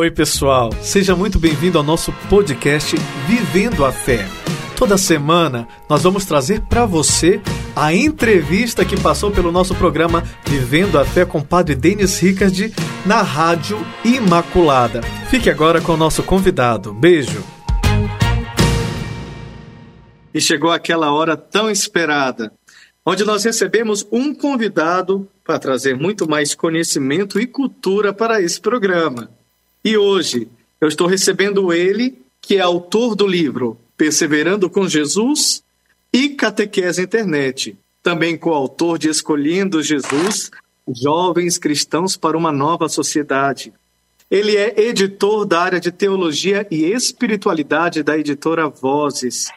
Oi, pessoal. Seja muito bem-vindo ao nosso podcast Vivendo a Fé. Toda semana nós vamos trazer para você a entrevista que passou pelo nosso programa Vivendo a Fé com o Padre Denis Ricard na Rádio Imaculada. Fique agora com o nosso convidado. Beijo. E chegou aquela hora tão esperada, onde nós recebemos um convidado para trazer muito mais conhecimento e cultura para esse programa. E hoje eu estou recebendo ele, que é autor do livro Perseverando com Jesus e Catequese Internet, também coautor de Escolhendo Jesus, Jovens Cristãos para uma Nova Sociedade. Ele é editor da área de Teologia e Espiritualidade da editora Vozes.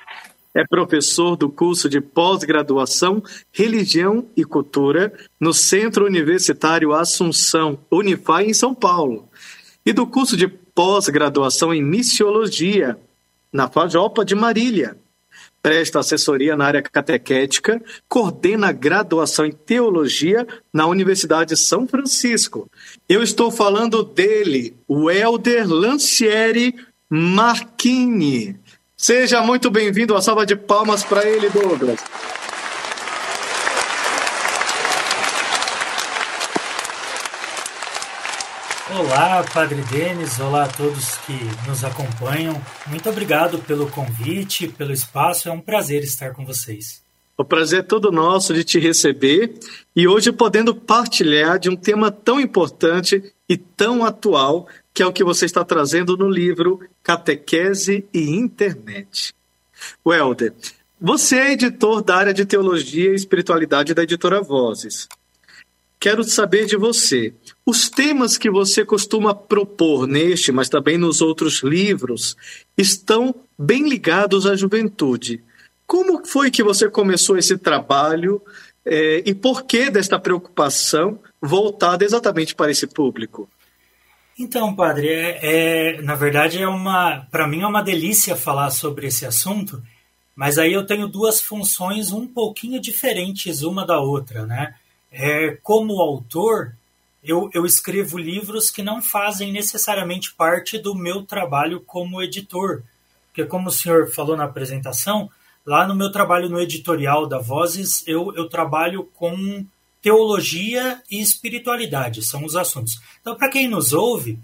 É professor do curso de pós-graduação Religião e Cultura no Centro Universitário Assunção, Unifai, em São Paulo e do curso de pós-graduação em Missiologia, na Fajopa de Marília. Presta assessoria na área catequética, coordena graduação em Teologia na Universidade de São Francisco. Eu estou falando dele, o Helder Lancieri Marchini. Seja muito bem-vindo, uma salva de palmas para ele, Douglas. Olá, Padre Denis, olá a todos que nos acompanham. Muito obrigado pelo convite, pelo espaço, é um prazer estar com vocês. O prazer é todo nosso de te receber e hoje podendo partilhar de um tema tão importante e tão atual que é o que você está trazendo no livro Catequese e Internet. Welder, você é editor da área de Teologia e Espiritualidade da editora Vozes. Quero saber de você. Os temas que você costuma propor neste, mas também nos outros livros, estão bem ligados à juventude. Como foi que você começou esse trabalho é, e por que desta preocupação voltada exatamente para esse público? Então, padre, é, é na verdade é uma, para mim é uma delícia falar sobre esse assunto, mas aí eu tenho duas funções um pouquinho diferentes uma da outra, né? É, como autor, eu, eu escrevo livros que não fazem necessariamente parte do meu trabalho como editor. Porque, como o senhor falou na apresentação, lá no meu trabalho no editorial da Vozes, eu, eu trabalho com teologia e espiritualidade, são os assuntos. Então, para quem nos ouve,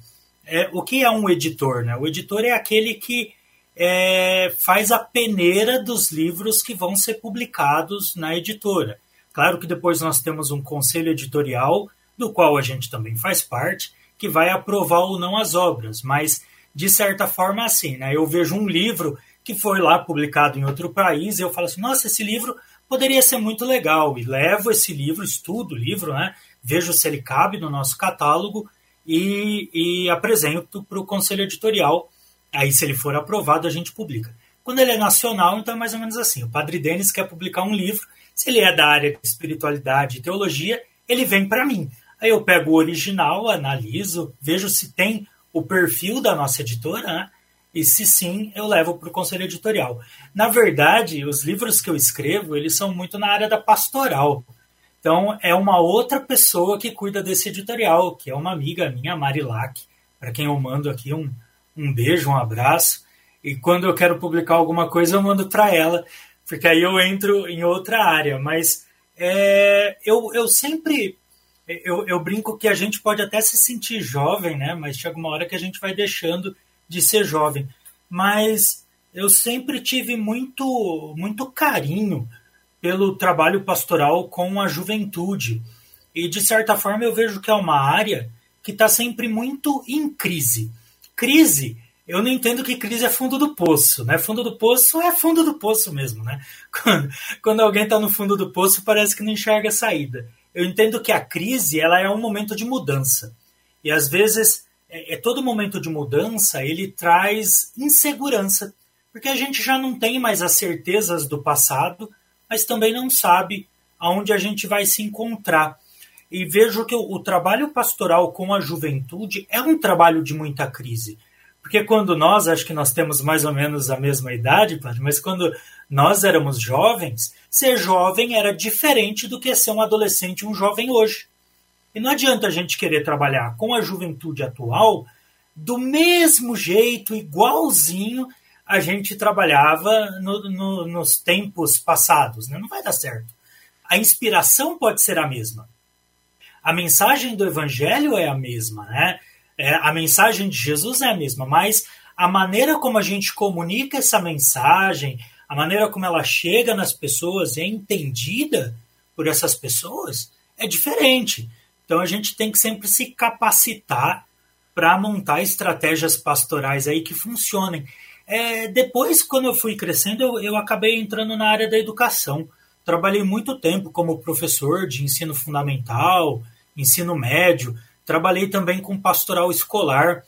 é, o que é um editor? Né? O editor é aquele que é, faz a peneira dos livros que vão ser publicados na editora. Claro que depois nós temos um conselho editorial, do qual a gente também faz parte, que vai aprovar ou não as obras, mas de certa forma assim, né? Eu vejo um livro que foi lá publicado em outro país e eu falo assim, nossa, esse livro poderia ser muito legal e levo esse livro, estudo o livro, né? Vejo se ele cabe no nosso catálogo e, e apresento para o conselho editorial. Aí, se ele for aprovado, a gente publica. Quando ele é nacional, então é mais ou menos assim. O Padre Denis quer publicar um livro se ele é da área de espiritualidade e teologia, ele vem para mim. Aí eu pego o original, analiso, vejo se tem o perfil da nossa editora, né? e se sim, eu levo para o conselho editorial. Na verdade, os livros que eu escrevo, eles são muito na área da pastoral. Então, é uma outra pessoa que cuida desse editorial, que é uma amiga minha, Marilac, para quem eu mando aqui um, um beijo, um abraço. E quando eu quero publicar alguma coisa, eu mando para ela porque aí eu entro em outra área. Mas é, eu, eu sempre eu, eu brinco que a gente pode até se sentir jovem, né? Mas chega uma hora que a gente vai deixando de ser jovem. Mas eu sempre tive muito, muito carinho pelo trabalho pastoral com a juventude. E, de certa forma, eu vejo que é uma área que está sempre muito em crise. Crise eu não entendo que crise é fundo do poço, né? Fundo do poço é fundo do poço mesmo, né? Quando, quando alguém está no fundo do poço, parece que não enxerga a saída. Eu entendo que a crise ela é um momento de mudança. E às vezes, é, é todo momento de mudança, ele traz insegurança. Porque a gente já não tem mais as certezas do passado, mas também não sabe aonde a gente vai se encontrar. E vejo que o, o trabalho pastoral com a juventude é um trabalho de muita crise porque quando nós, acho que nós temos mais ou menos a mesma idade, mas quando nós éramos jovens, ser jovem era diferente do que ser um adolescente, um jovem hoje. E não adianta a gente querer trabalhar com a juventude atual do mesmo jeito, igualzinho, a gente trabalhava no, no, nos tempos passados. Né? Não vai dar certo. A inspiração pode ser a mesma. A mensagem do Evangelho é a mesma, né? É, a mensagem de Jesus é a mesma, mas a maneira como a gente comunica essa mensagem, a maneira como ela chega nas pessoas é entendida por essas pessoas é diferente. Então a gente tem que sempre se capacitar para montar estratégias pastorais aí que funcionem. É, depois, quando eu fui crescendo, eu, eu acabei entrando na área da educação. Trabalhei muito tempo como professor de ensino fundamental, ensino médio. Trabalhei também com pastoral escolar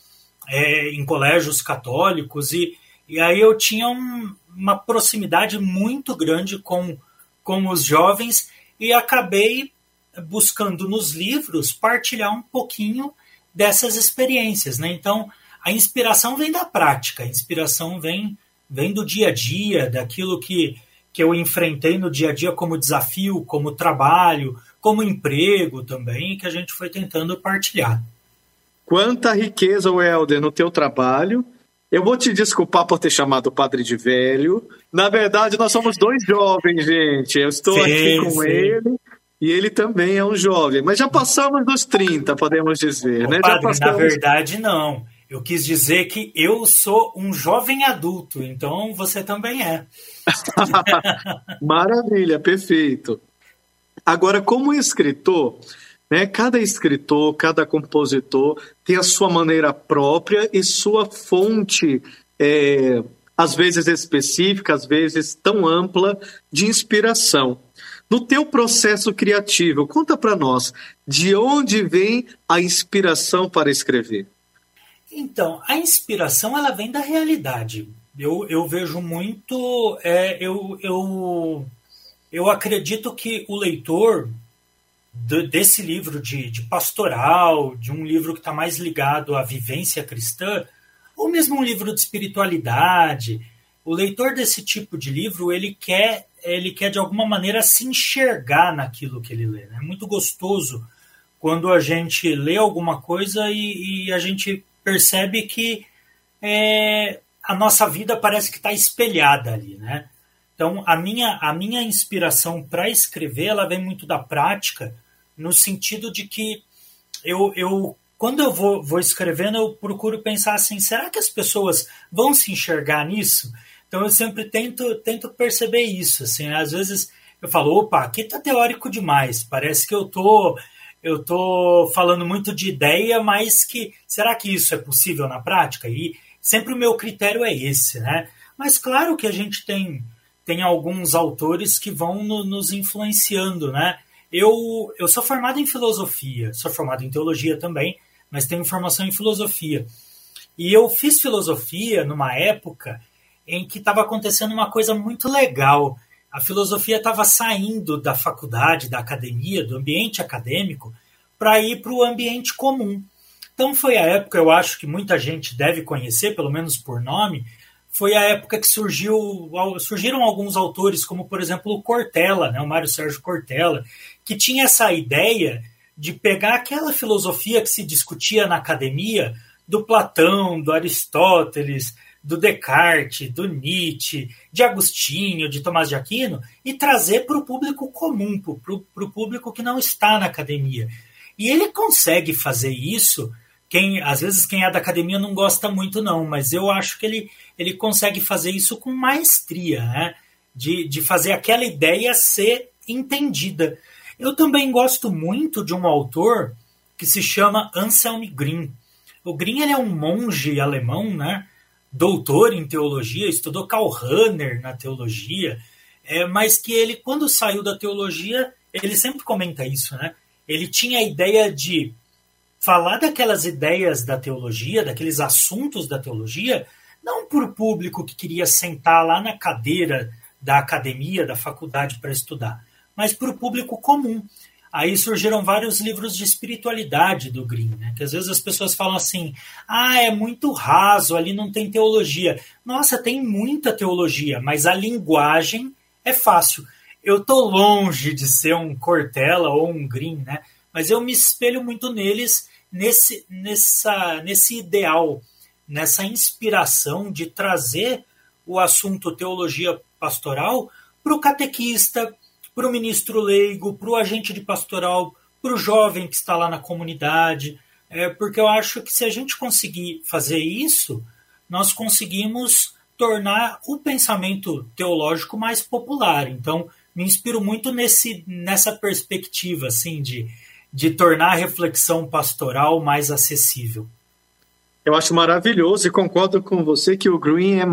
é, em colégios católicos e, e aí eu tinha um, uma proximidade muito grande com, com os jovens e acabei buscando nos livros partilhar um pouquinho dessas experiências, né? Então, a inspiração vem da prática, a inspiração vem, vem do dia a dia, daquilo que, que eu enfrentei no dia a dia como desafio, como trabalho, como emprego também, que a gente foi tentando partilhar. Quanta riqueza, Helder, no teu trabalho. Eu vou te desculpar por ter chamado o padre de velho. Na verdade, nós somos dois jovens, gente. Eu estou sim, aqui com sim. ele e ele também é um jovem. Mas já passamos dos 30, podemos dizer, Ô, né? Padre, passamos... Na verdade, não. Eu quis dizer que eu sou um jovem adulto, então você também é. Maravilha, perfeito. Agora, como escritor, né? Cada escritor, cada compositor tem a sua maneira própria e sua fonte, é, às vezes específica, às vezes tão ampla, de inspiração. No teu processo criativo, conta para nós, de onde vem a inspiração para escrever? Então, a inspiração ela vem da realidade. Eu, eu vejo muito, é, eu, eu, eu acredito que o leitor desse livro de, de, pastoral, de um livro que está mais ligado à vivência cristã, ou mesmo um livro de espiritualidade, o leitor desse tipo de livro ele quer ele quer de alguma maneira se enxergar naquilo que ele lê. Né? É muito gostoso quando a gente lê alguma coisa e, e a gente percebe que é, a nossa vida parece que está espelhada ali, né? Então, a minha, a minha inspiração para escrever, ela vem muito da prática, no sentido de que eu, eu quando eu vou, vou escrevendo, eu procuro pensar assim, será que as pessoas vão se enxergar nisso? Então, eu sempre tento, tento perceber isso, assim, né? às vezes eu falo, opa, aqui tá teórico demais, parece que eu tô eu tô falando muito de ideia, mas que será que isso é possível na prática? E sempre o meu critério é esse, né? Mas claro que a gente tem tem alguns autores que vão no, nos influenciando, né? Eu, eu sou formado em filosofia, sou formado em teologia também, mas tenho formação em filosofia. E eu fiz filosofia numa época em que estava acontecendo uma coisa muito legal. A filosofia estava saindo da faculdade, da academia, do ambiente acadêmico, para ir para o ambiente comum. Então foi a época, eu acho que muita gente deve conhecer, pelo menos por nome, foi a época que surgiu, surgiram alguns autores, como por exemplo o Cortella, né, o Mário Sérgio Cortella, que tinha essa ideia de pegar aquela filosofia que se discutia na academia, do Platão, do Aristóteles, do Descartes, do Nietzsche, de Agostinho, de Tomás de Aquino, e trazer para o público comum, para o público que não está na academia. E ele consegue fazer isso quem às vezes quem é da academia não gosta muito não, mas eu acho que ele, ele consegue fazer isso com maestria, né? de, de fazer aquela ideia ser entendida. Eu também gosto muito de um autor que se chama Anselm Green. O Green ele é um monge alemão, né? doutor em teologia, estudou Karl Rahner na teologia, é, mas que ele, quando saiu da teologia, ele sempre comenta isso, né? Ele tinha a ideia de falar daquelas ideias da teologia, daqueles assuntos da teologia, não por público que queria sentar lá na cadeira da academia, da faculdade para estudar, mas para o público comum. Aí surgiram vários livros de espiritualidade do Green, né? que às vezes as pessoas falam assim: ah, é muito raso, ali não tem teologia. Nossa, tem muita teologia, mas a linguagem é fácil. Eu estou longe de ser um Cortella ou um Green, né? Mas eu me espelho muito neles nesse, nessa, nesse ideal, nessa inspiração de trazer o assunto teologia pastoral para o catequista, para o ministro leigo, para o agente de pastoral, para o jovem que está lá na comunidade, é, porque eu acho que se a gente conseguir fazer isso, nós conseguimos tornar o pensamento teológico mais popular. Então, me inspiro muito nesse, nessa perspectiva, assim, de, de tornar a reflexão pastoral mais acessível. Eu acho maravilhoso e concordo com você que o Green é,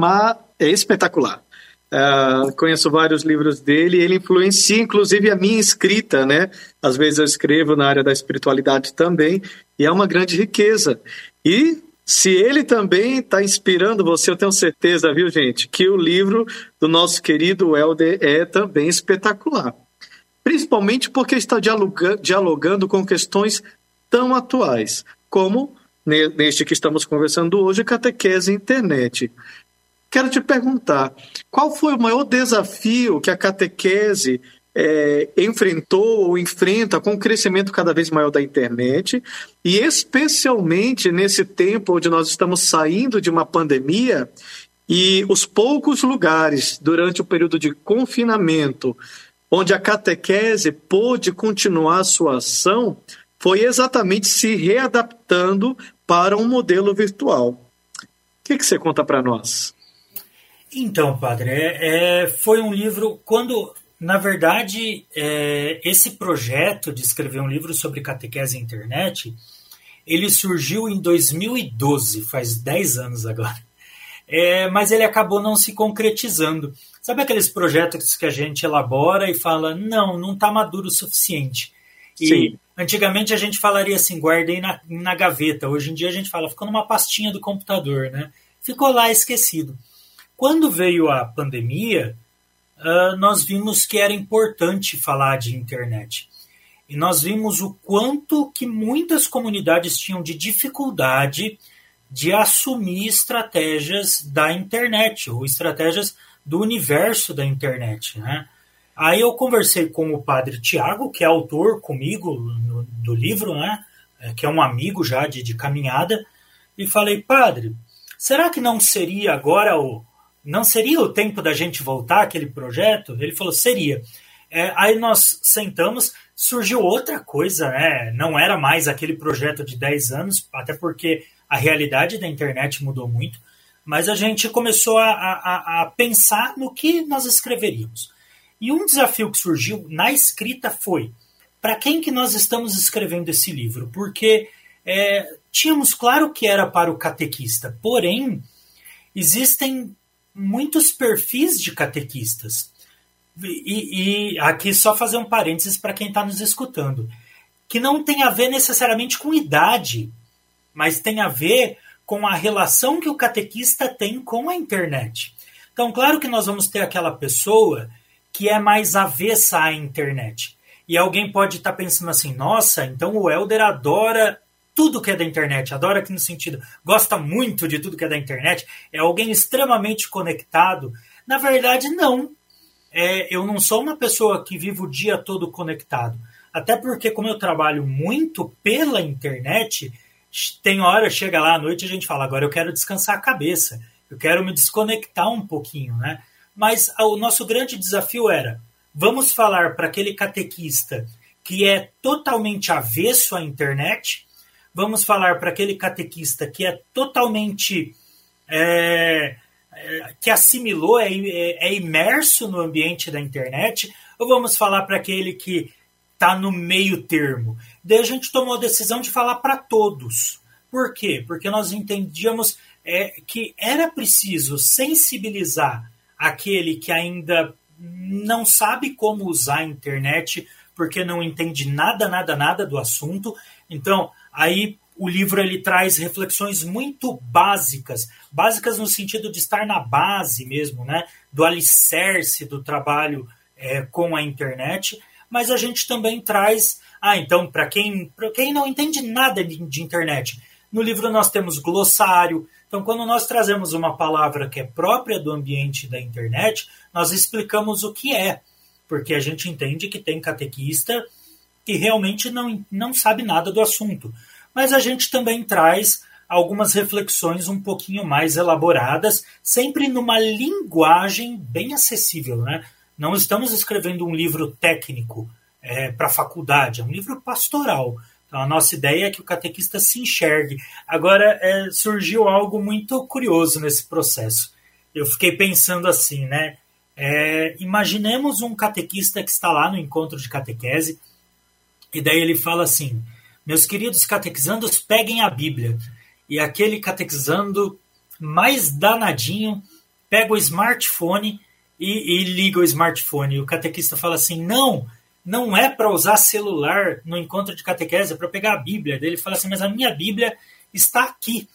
é espetacular. Uh, conheço vários livros dele, ele influencia inclusive a minha escrita, né? Às vezes eu escrevo na área da espiritualidade também, e é uma grande riqueza. E se ele também está inspirando você, eu tenho certeza, viu, gente, que o livro do nosso querido Helder é também espetacular. Principalmente porque está dialogando, com questões tão atuais, como neste que estamos conversando hoje, catequese e internet. Quero te perguntar, qual foi o maior desafio que a catequese é, enfrentou ou enfrenta com o crescimento cada vez maior da internet e especialmente nesse tempo onde nós estamos saindo de uma pandemia e os poucos lugares durante o período de confinamento onde a catequese pôde continuar sua ação foi exatamente se readaptando para um modelo virtual. O que, que você conta para nós? Então, padre, é, é, foi um livro. Quando, na verdade, é, esse projeto de escrever um livro sobre catequese e internet, ele surgiu em 2012, faz 10 anos agora. É, mas ele acabou não se concretizando. Sabe aqueles projetos que a gente elabora e fala, não, não está maduro o suficiente. E Sim. antigamente a gente falaria assim, guardei na, na gaveta. Hoje em dia a gente fala, ficou numa pastinha do computador, né? Ficou lá esquecido. Quando veio a pandemia, uh, nós vimos que era importante falar de internet. E nós vimos o quanto que muitas comunidades tinham de dificuldade de assumir estratégias da internet, ou estratégias do universo da internet. Né? Aí eu conversei com o padre Tiago, que é autor comigo no, do livro, né? É, que é um amigo já de, de caminhada, e falei, padre, será que não seria agora o, não seria o tempo da gente voltar aquele projeto? Ele falou, seria. É, aí nós sentamos, surgiu outra coisa, né? Não era mais aquele projeto de 10 anos, até porque a realidade da internet mudou muito, mas a gente começou a, a, a pensar no que nós escreveríamos. E um desafio que surgiu na escrita foi para quem que nós estamos escrevendo esse livro? Porque é, tínhamos claro que era para o catequista, porém existem muitos perfis de catequistas. E, e aqui só fazer um parênteses para quem está nos escutando, que não tem a ver necessariamente com idade, mas tem a ver com a relação que o catequista tem com a internet. Então, claro que nós vamos ter aquela pessoa que é mais avessa à internet. E alguém pode estar tá pensando assim: nossa, então o Elder adora tudo que é da internet, adora aqui no sentido, gosta muito de tudo que é da internet, é alguém extremamente conectado. Na verdade, não. É, eu não sou uma pessoa que vive o dia todo conectado. Até porque, como eu trabalho muito pela internet, tem hora, chega lá à noite a gente fala, agora eu quero descansar a cabeça, eu quero me desconectar um pouquinho, né? Mas o nosso grande desafio era, vamos falar para aquele catequista que é totalmente avesso à internet, vamos falar para aquele catequista que é totalmente. É, é, que assimilou, é, é, é, imerso no ambiente da internet, ou vamos falar para aquele que está no meio termo? Daí a gente tomou a decisão de falar para todos. Por quê? Porque nós entendíamos é, que era preciso sensibilizar aquele que ainda não sabe como usar a internet porque não entende nada, nada, nada do assunto. Então, Aí o livro ele traz reflexões muito básicas, básicas no sentido de estar na base mesmo, né, do alicerce do trabalho é, com a internet, mas a gente também traz, ah, então para quem, quem não entende nada de, de internet, no livro nós temos glossário, então quando nós trazemos uma palavra que é própria do ambiente da internet, nós explicamos o que é, porque a gente entende que tem catequista que realmente não, não sabe nada do assunto. mas a gente também traz algumas reflexões um pouquinho mais elaboradas, sempre numa linguagem bem acessível. Né? Não estamos escrevendo um livro técnico é, para a faculdade, é um livro pastoral. Então, a nossa ideia é que o catequista se enxergue. Agora, é, surgiu algo muito curioso nesse processo. Eu fiquei pensando assim, né? É, imaginemos um catequista que está lá no encontro de catequese, e daí ele fala assim: Meus queridos catequizandos, peguem a Bíblia. E aquele catequizando mais danadinho pega o smartphone e, e liga o smartphone. E o catequista fala assim: Não, não é para usar celular no encontro de catequese, é para pegar a Bíblia. Daí ele fala assim: Mas a minha Bíblia está aqui.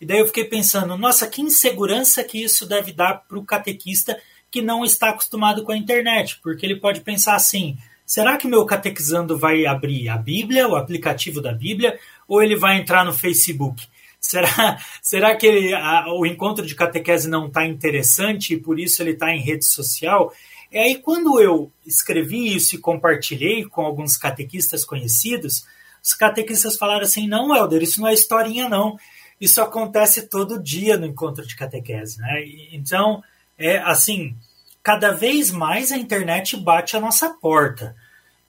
E daí eu fiquei pensando: Nossa, que insegurança que isso deve dar para o catequista que não está acostumado com a internet, porque ele pode pensar assim: será que meu catequizando vai abrir a Bíblia, o aplicativo da Bíblia, ou ele vai entrar no Facebook? Será, será que ele, a, o encontro de catequese não está interessante e por isso ele está em rede social? E aí, quando eu escrevi isso e compartilhei com alguns catequistas conhecidos, os catequistas falaram assim: não, Helder, isso não é historinha, não. Isso acontece todo dia no encontro de catequese. Né? Então, é assim, cada vez mais a internet bate a nossa porta.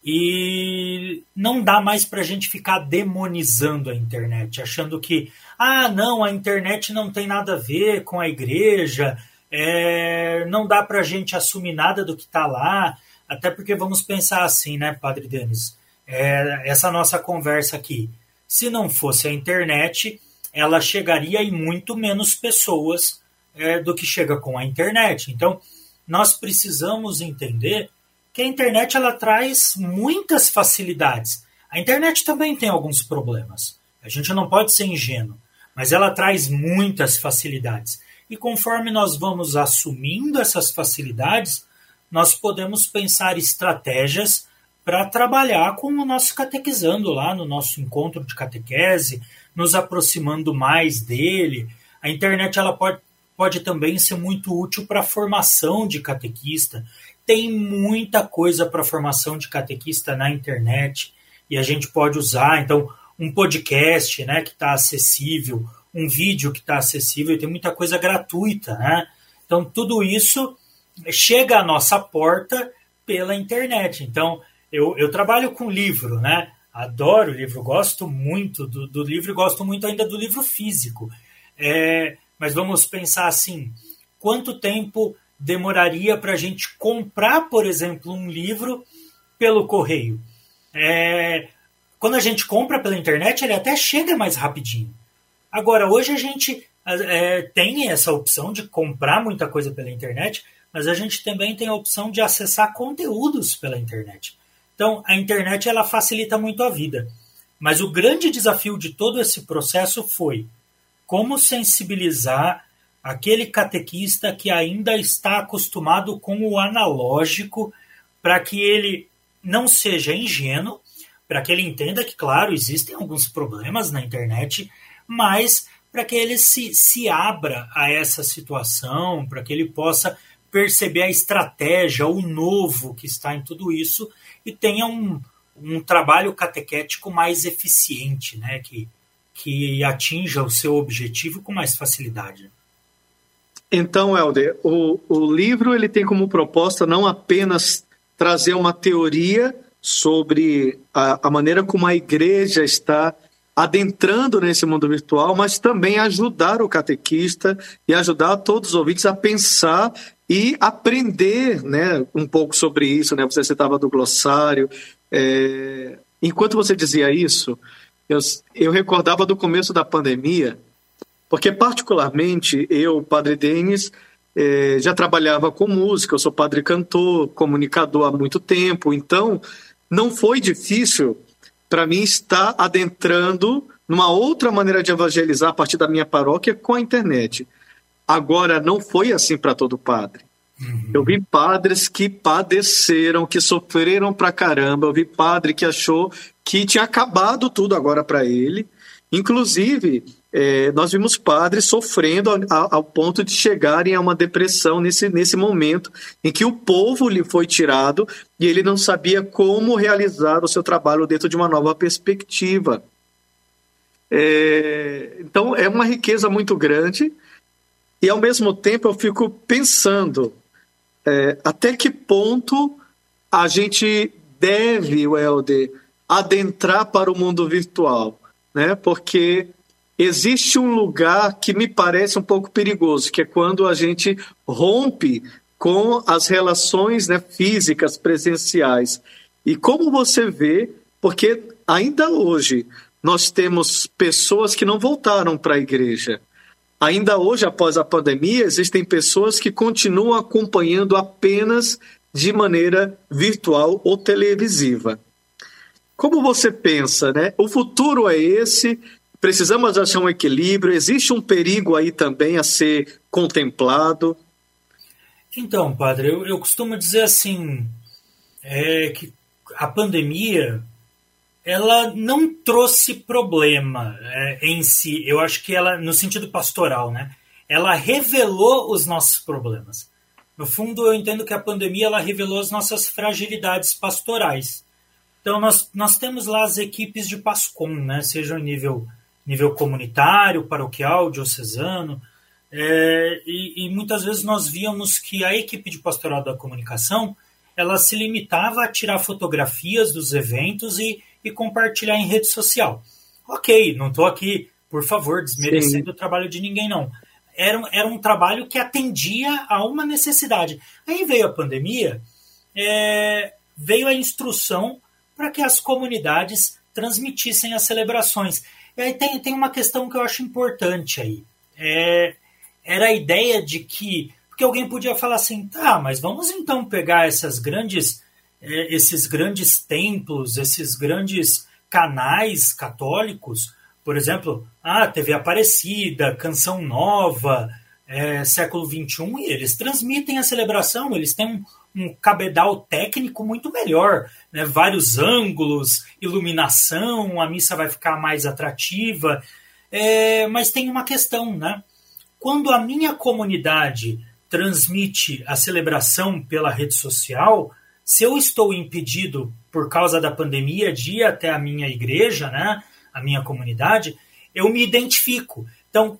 E não dá mais para a gente ficar demonizando a internet, achando que, ah, não, a internet não tem nada a ver com a igreja, é, não dá para a gente assumir nada do que está lá, até porque vamos pensar assim, né, Padre Denis? É, essa nossa conversa aqui, se não fosse a internet, ela chegaria em muito menos pessoas é, do que chega com a internet. Então, nós precisamos entender que a internet ela traz muitas facilidades. A internet também tem alguns problemas. A gente não pode ser ingênuo, mas ela traz muitas facilidades. E conforme nós vamos assumindo essas facilidades, nós podemos pensar estratégias para trabalhar com o nosso catequizando lá no nosso encontro de catequese, nos aproximando mais dele. A internet ela pode, pode também ser muito útil para a formação de catequista tem muita coisa para formação de catequista na internet e a gente pode usar. Então, um podcast né, que está acessível, um vídeo que está acessível, tem muita coisa gratuita. Né? Então, tudo isso chega à nossa porta pela internet. Então, eu, eu trabalho com livro, né? Adoro livro, gosto muito do, do livro e gosto muito ainda do livro físico. É, mas vamos pensar assim: quanto tempo demoraria para a gente comprar, por exemplo, um livro pelo correio. É, quando a gente compra pela internet, ele até chega mais rapidinho. Agora, hoje a gente é, tem essa opção de comprar muita coisa pela internet, mas a gente também tem a opção de acessar conteúdos pela internet. Então, a internet ela facilita muito a vida. Mas o grande desafio de todo esse processo foi como sensibilizar aquele catequista que ainda está acostumado com o analógico, para que ele não seja ingênuo, para que ele entenda que, claro, existem alguns problemas na internet, mas para que ele se, se abra a essa situação, para que ele possa perceber a estratégia, o novo que está em tudo isso e tenha um, um trabalho catequético mais eficiente, né? que, que atinja o seu objetivo com mais facilidade. Então, Helder, o, o livro ele tem como proposta não apenas trazer uma teoria sobre a, a maneira como a igreja está adentrando nesse mundo virtual, mas também ajudar o catequista e ajudar todos os ouvintes a pensar e aprender né, um pouco sobre isso. Né? Você citava do glossário. É... Enquanto você dizia isso, eu, eu recordava do começo da pandemia, porque, particularmente, eu, Padre Denis, eh, já trabalhava com música, eu sou padre cantor, comunicador há muito tempo, então não foi difícil para mim estar adentrando numa outra maneira de evangelizar a partir da minha paróquia com a internet. Agora, não foi assim para todo padre. Uhum. Eu vi padres que padeceram, que sofreram pra caramba. Eu vi padre que achou que tinha acabado tudo agora para ele. Inclusive, é, nós vimos padres sofrendo ao, ao, ponto de chegarem a uma depressão nesse, nesse momento em que o povo lhe foi tirado e ele não sabia como realizar o seu trabalho dentro de uma nova perspectiva. É, então, é uma riqueza muito grande e, ao mesmo tempo, eu fico pensando é, até que ponto a gente deve, Welder, adentrar para o mundo virtual, né? Porque existe um lugar que me parece um pouco perigoso, que é quando a gente rompe com as relações né, físicas presenciais. E como você vê, porque ainda hoje nós temos pessoas que não voltaram para a igreja. Ainda hoje, após a pandemia, existem pessoas que continuam acompanhando apenas de maneira virtual ou televisiva. Como você pensa, né? O futuro é esse, precisamos achar um equilíbrio, existe um perigo aí também a ser contemplado. Então, padre, eu, eu costumo dizer assim, é que a pandemia ela não trouxe problema é, em si. Eu acho que ela, no sentido pastoral, né? Ela revelou os nossos problemas. No fundo, eu entendo que a pandemia ela revelou as nossas fragilidades pastorais. Então, nós, nós temos lá as equipes de PASCOM, né? seja em nível, nível comunitário, paroquial, diocesano, é, e, e, muitas vezes nós víamos que a equipe de pastoral da comunicação ela se limitava a tirar fotografias dos eventos e, e compartilhar em rede social. Ok, não estou aqui, por favor, desmerecendo Sim. o trabalho de ninguém, não. Era, era um trabalho que atendia a uma necessidade. Aí veio a pandemia, é, veio a instrução para que as comunidades transmitissem as celebrações. E aí tem, tem uma questão que eu acho importante aí. É, era a ideia de que. Porque alguém podia falar assim, tá, mas vamos então pegar essas grandes é, esses grandes templos, esses grandes canais católicos, por exemplo, a TV Aparecida, Canção Nova, é, século XXI, e eles transmitem a celebração, eles têm um, cabedal técnico muito melhor, né? vários ângulos, iluminação, a missa vai ficar mais atrativa. É, mas tem uma questão, né? Quando a minha comunidade transmite a celebração pela rede social, se eu estou impedido por causa da pandemia de ir até a minha igreja, né, a minha comunidade, eu me identifico. Então,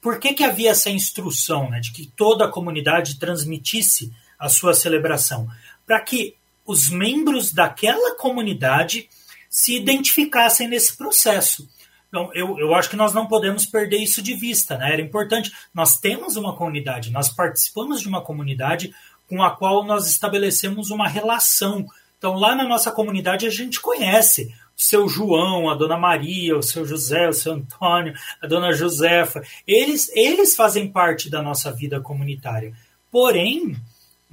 por que, que havia essa instrução né, de que toda a comunidade transmitisse a sua celebração? Para que os membros daquela comunidade se identificassem nesse processo. Então, eu, eu acho que nós não podemos perder isso de vista. Né? Era importante. Nós temos uma comunidade, nós participamos de uma comunidade com a qual nós estabelecemos uma relação. Então, lá na nossa comunidade, a gente conhece o seu João, a dona Maria, o seu José, o seu Antônio, a dona Josefa. Eles, eles fazem parte da nossa vida comunitária. Porém,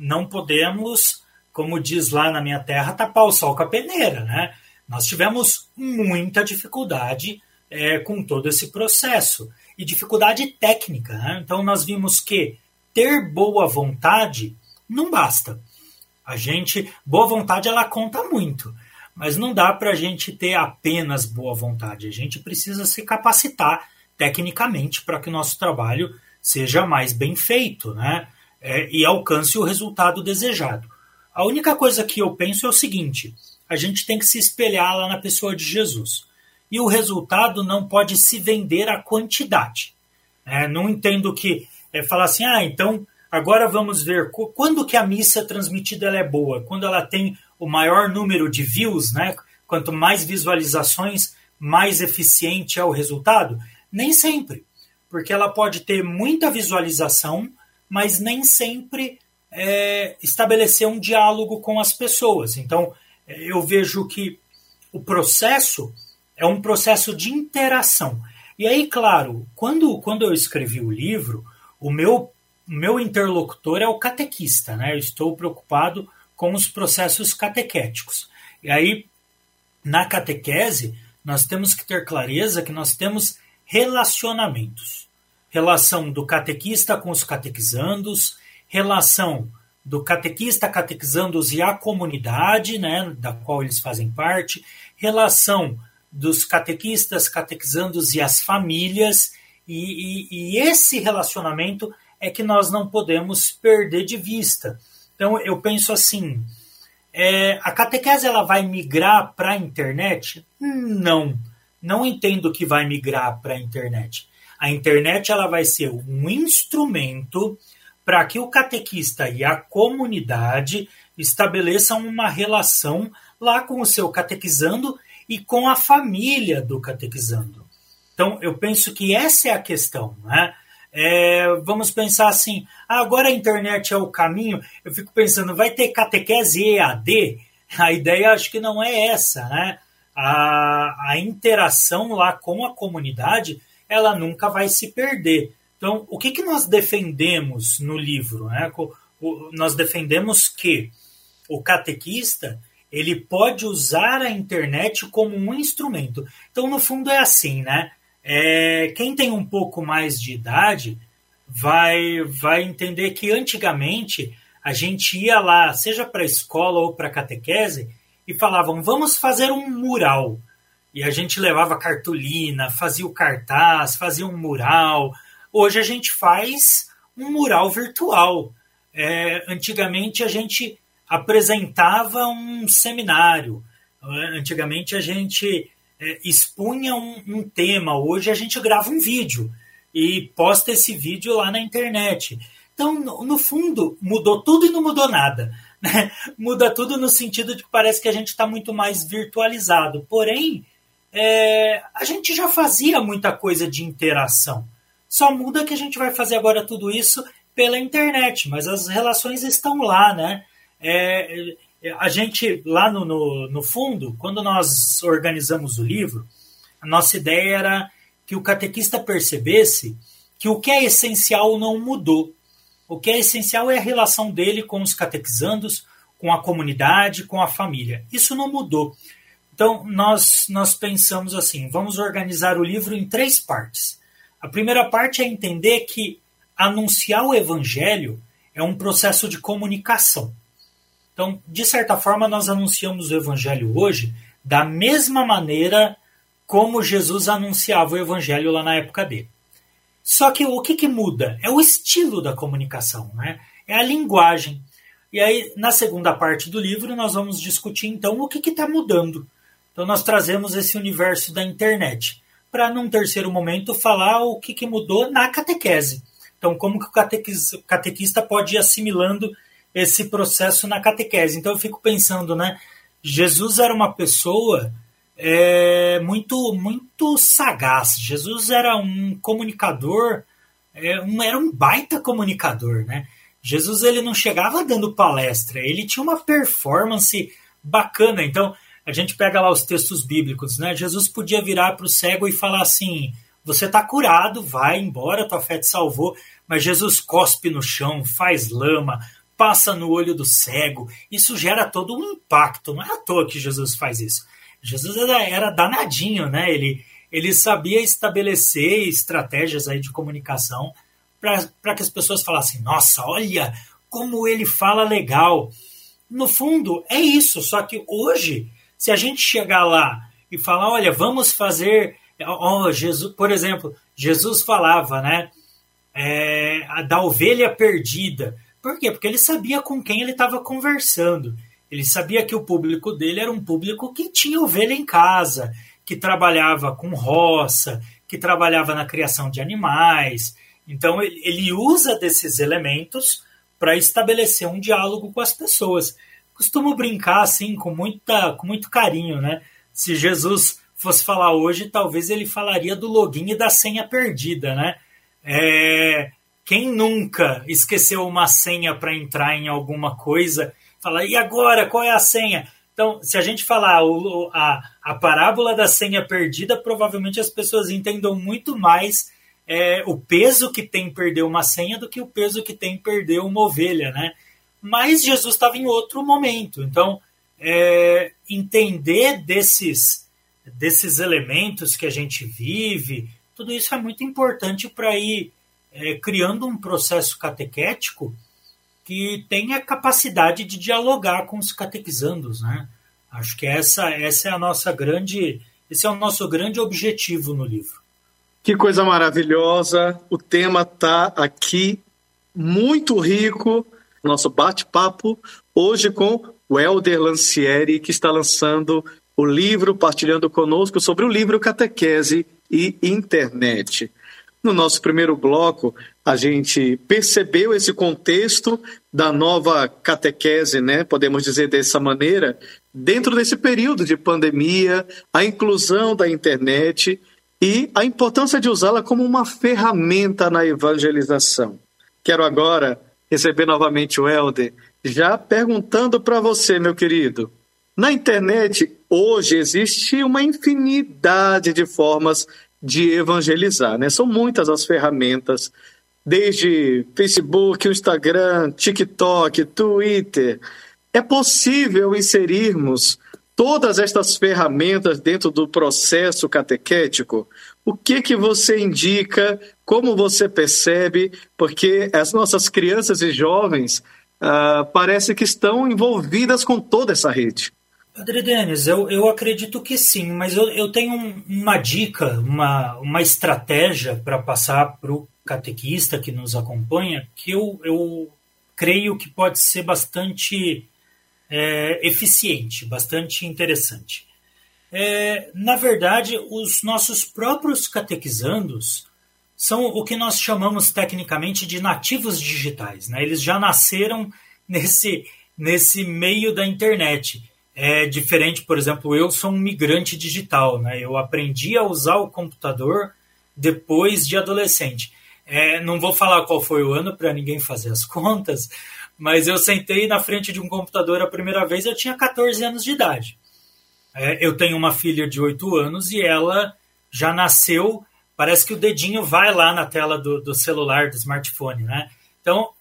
não podemos, como diz lá na minha terra, tapar o sol com a peneira. Né? Nós tivemos muita dificuldade é, com todo esse processo e dificuldade técnica. Né? Então, nós vimos que ter boa vontade não basta. A gente, boa vontade, ela conta muito, mas não dá para a gente ter apenas boa vontade. A gente precisa se capacitar tecnicamente para que o nosso trabalho seja mais bem feito, né? É, e alcance o resultado desejado. A única coisa que eu penso é o seguinte: a gente tem que se espelhar lá na pessoa de Jesus. E o resultado não pode se vender a quantidade. É, não entendo que é, falar assim, ah, então Agora vamos ver quando que a missa transmitida ela é boa, quando ela tem o maior número de views, né? Quanto mais visualizações, mais eficiente é o resultado? Nem sempre, porque ela pode ter muita visualização, mas nem sempre é, estabelecer um diálogo com as pessoas. Então, eu vejo que o processo é um processo de interação. E aí, claro, quando, quando eu escrevi o livro, o meu meu interlocutor é o catequista, né? Eu estou preocupado com os processos catequéticos. E aí, na catequese, nós temos que ter clareza que nós temos relacionamentos. Relação do catequista com os catequizandos, relação do catequista, catequizandos e a comunidade, né, da qual eles fazem parte, relação dos catequistas, catequizandos e as famílias, e, e, e esse relacionamento é que nós não podemos perder de vista. Então, eu penso assim: é, a catequese ela vai migrar para a internet? Não. não entendo que vai migrar para a internet. A internet ela vai ser um instrumento para que o catequista e a comunidade estabeleçam uma relação lá com o seu catequizando e com a família do catequizando. Então, eu penso que essa é a questão. Né? É, vamos pensar assim, ah, agora a internet é o caminho. Eu fico pensando, vai ter catequese EAD? A ideia acho que não é essa. Né? A, a interação lá com a comunidade ela nunca vai se perder. Então, o que, que nós defendemos no livro? Né? nós defendemos que o catequista ele pode usar a internet como um instrumento. Então, no fundo, é assim, né? É, quem tem um pouco mais de idade vai, vai entender que antigamente a gente ia lá, seja para a escola ou para a catequese, e falavam: vamos fazer um mural. E a gente levava cartolina, fazia o cartaz, fazia um mural. Hoje a gente faz um mural virtual. É, antigamente a gente apresentava um seminário. Antigamente a gente é, expunha um, um, tema. Hoje a gente grava um vídeo e posta esse vídeo lá na internet. Então, no, no fundo, mudou tudo e não mudou nada. Né? Muda tudo no sentido de que parece que a gente está muito mais virtualizado. Porém, é, a gente já fazia muita coisa de interação. Só muda que a gente vai fazer agora tudo isso pela internet, mas as relações estão lá, né? É, a gente, lá no, no, no fundo, quando nós organizamos o livro, a nossa ideia era que o catequista percebesse que o que é essencial não mudou. O que é essencial é a relação dele com os catequizandos, com a comunidade, com a família. Isso não mudou. Então, nós, nós pensamos assim: vamos organizar o livro em três partes. A primeira parte é entender que anunciar o evangelho é um processo de comunicação. Então, de certa forma, nós anunciamos o evangelho hoje da mesma maneira como Jesus anunciava o evangelho lá na época dele. Só que o que, que muda? É o estilo da comunicação, né? é a linguagem. E aí, na segunda parte do livro, nós vamos discutir então o que está mudando então nós trazemos esse universo da internet para, num terceiro momento, falar o que, que mudou na catequese. Então, como que o catequista pode ir assimilando esse processo na catequese. Então eu fico pensando, né? Jesus era uma pessoa é, muito muito sagaz. Jesus era um comunicador, é, um, era um baita comunicador, né? Jesus ele não chegava dando palestra, ele tinha uma performance bacana. Então a gente pega lá os textos bíblicos, né? Jesus podia virar para o cego e falar assim: você está curado, vai embora, tua fé te salvou. Mas Jesus cospe no chão, faz lama, passa no olho do cego. Isso gera todo um impacto. Não é à toa que Jesus faz isso. Jesus era, era danadinho, né? Ele, ele sabia estabelecer estratégias aí de comunicação para que as pessoas falassem: nossa, olha como ele fala legal. No fundo, é isso. Só que hoje se a gente chegar lá e falar, olha, vamos fazer, oh, Jesus, por exemplo, Jesus falava, né, é, da ovelha perdida. Por quê? Porque ele sabia com quem ele estava conversando. Ele sabia que o público dele era um público que tinha ovelha em casa, que trabalhava com roça, que trabalhava na criação de animais. Então ele usa desses elementos para estabelecer um diálogo com as pessoas costumo brincar assim com muita com muito carinho, né? Se Jesus fosse falar hoje, talvez ele falaria do login e da senha perdida, né? É, quem nunca esqueceu uma senha para entrar em alguma coisa? Fala, e agora? Qual é a senha? Então, se a gente falar a, a parábola da senha perdida, provavelmente as pessoas entendam muito mais é, o peso que tem perder uma senha do que o peso que tem perder uma ovelha, né? Mas Jesus estava em outro momento. Então, é, entender desses, desses elementos que a gente vive, tudo isso é muito importante para ir é, criando um processo catequético que tenha capacidade de dialogar com os catequizandos, né? Acho que essa, essa é a nossa grande, esse é o nosso grande objetivo no livro. Que coisa maravilhosa! O tema está aqui muito rico nosso bate-papo hoje com o Helder Lancieri, que está lançando o livro, partilhando conosco sobre o livro Catequese e Internet. No nosso primeiro bloco, a gente percebeu esse contexto da nova catequese, né? Podemos dizer dessa maneira, dentro desse período de pandemia, a inclusão da internet e a importância de usá-la como uma ferramenta na evangelização. Quero agora receber novamente o Helder, já perguntando para você, meu querido. Na internet, hoje existe uma infinidade de formas de evangelizar, né? São muitas as ferramentas, desde Facebook, Instagram, TikTok, Twitter. É possível inserirmos todas estas ferramentas dentro do processo catequético? O que que você indica? Como você percebe? Porque as nossas crianças e jovens uh, parece que estão envolvidas com toda essa rede. Padre Denis, eu, eu acredito que sim, mas eu, eu tenho uma dica, uma, uma estratégia para passar para o catequista que nos acompanha, que eu, eu creio que pode ser bastante é, eficiente, bastante interessante. É, na verdade, os nossos próprios catequizandos são o que nós chamamos tecnicamente de nativos digitais. Né? Eles já nasceram nesse, nesse meio da internet é diferente, por exemplo, eu sou um migrante digital, né? Eu aprendi a usar o computador depois de adolescente. É, não vou falar qual foi o ano para ninguém fazer as contas, mas eu sentei na frente de um computador a primeira vez, eu tinha 14 anos de idade. É, eu tenho uma filha de 8 anos e ela já nasceu, parece que o dedinho vai lá na tela do, do celular, do smartphone, né? Então,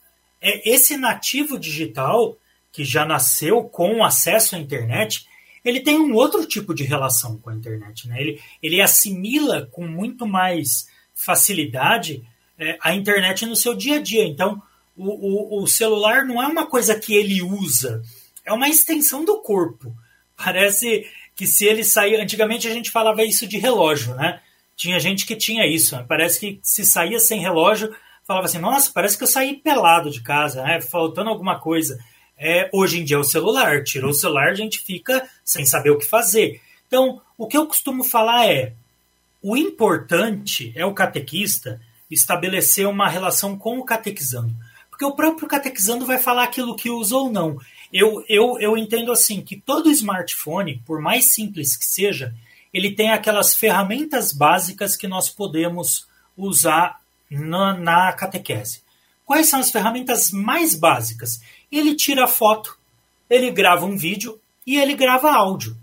é, esse nativo digital que já nasceu com acesso à internet, ele tem um outro tipo de relação com a internet. Né? Ele, ele assimila com muito mais facilidade é, a internet no seu dia a dia. Então, o, o, o, celular não é uma coisa que ele usa, é uma extensão do corpo. Parece que se ele sair. Antigamente a gente falava isso de relógio, né? Tinha gente que tinha isso. Né? Parece que se saía sem relógio, falava assim: nossa, parece que eu saí pelado de casa, né? faltando alguma coisa. É, hoje em dia é o celular. Tirou o celular, a gente fica sem saber o que fazer. Então, o que eu costumo falar é: o importante é o catequista estabelecer uma relação com o catequizando. Porque o próprio catequizando vai falar aquilo que usa ou não. Eu, eu, eu entendo assim que todo smartphone, por mais simples que seja, ele tem aquelas ferramentas básicas que nós podemos usar na, na catequese. Quais são as ferramentas mais básicas? ele tira foto, ele grava um vídeo e ele grava áudio.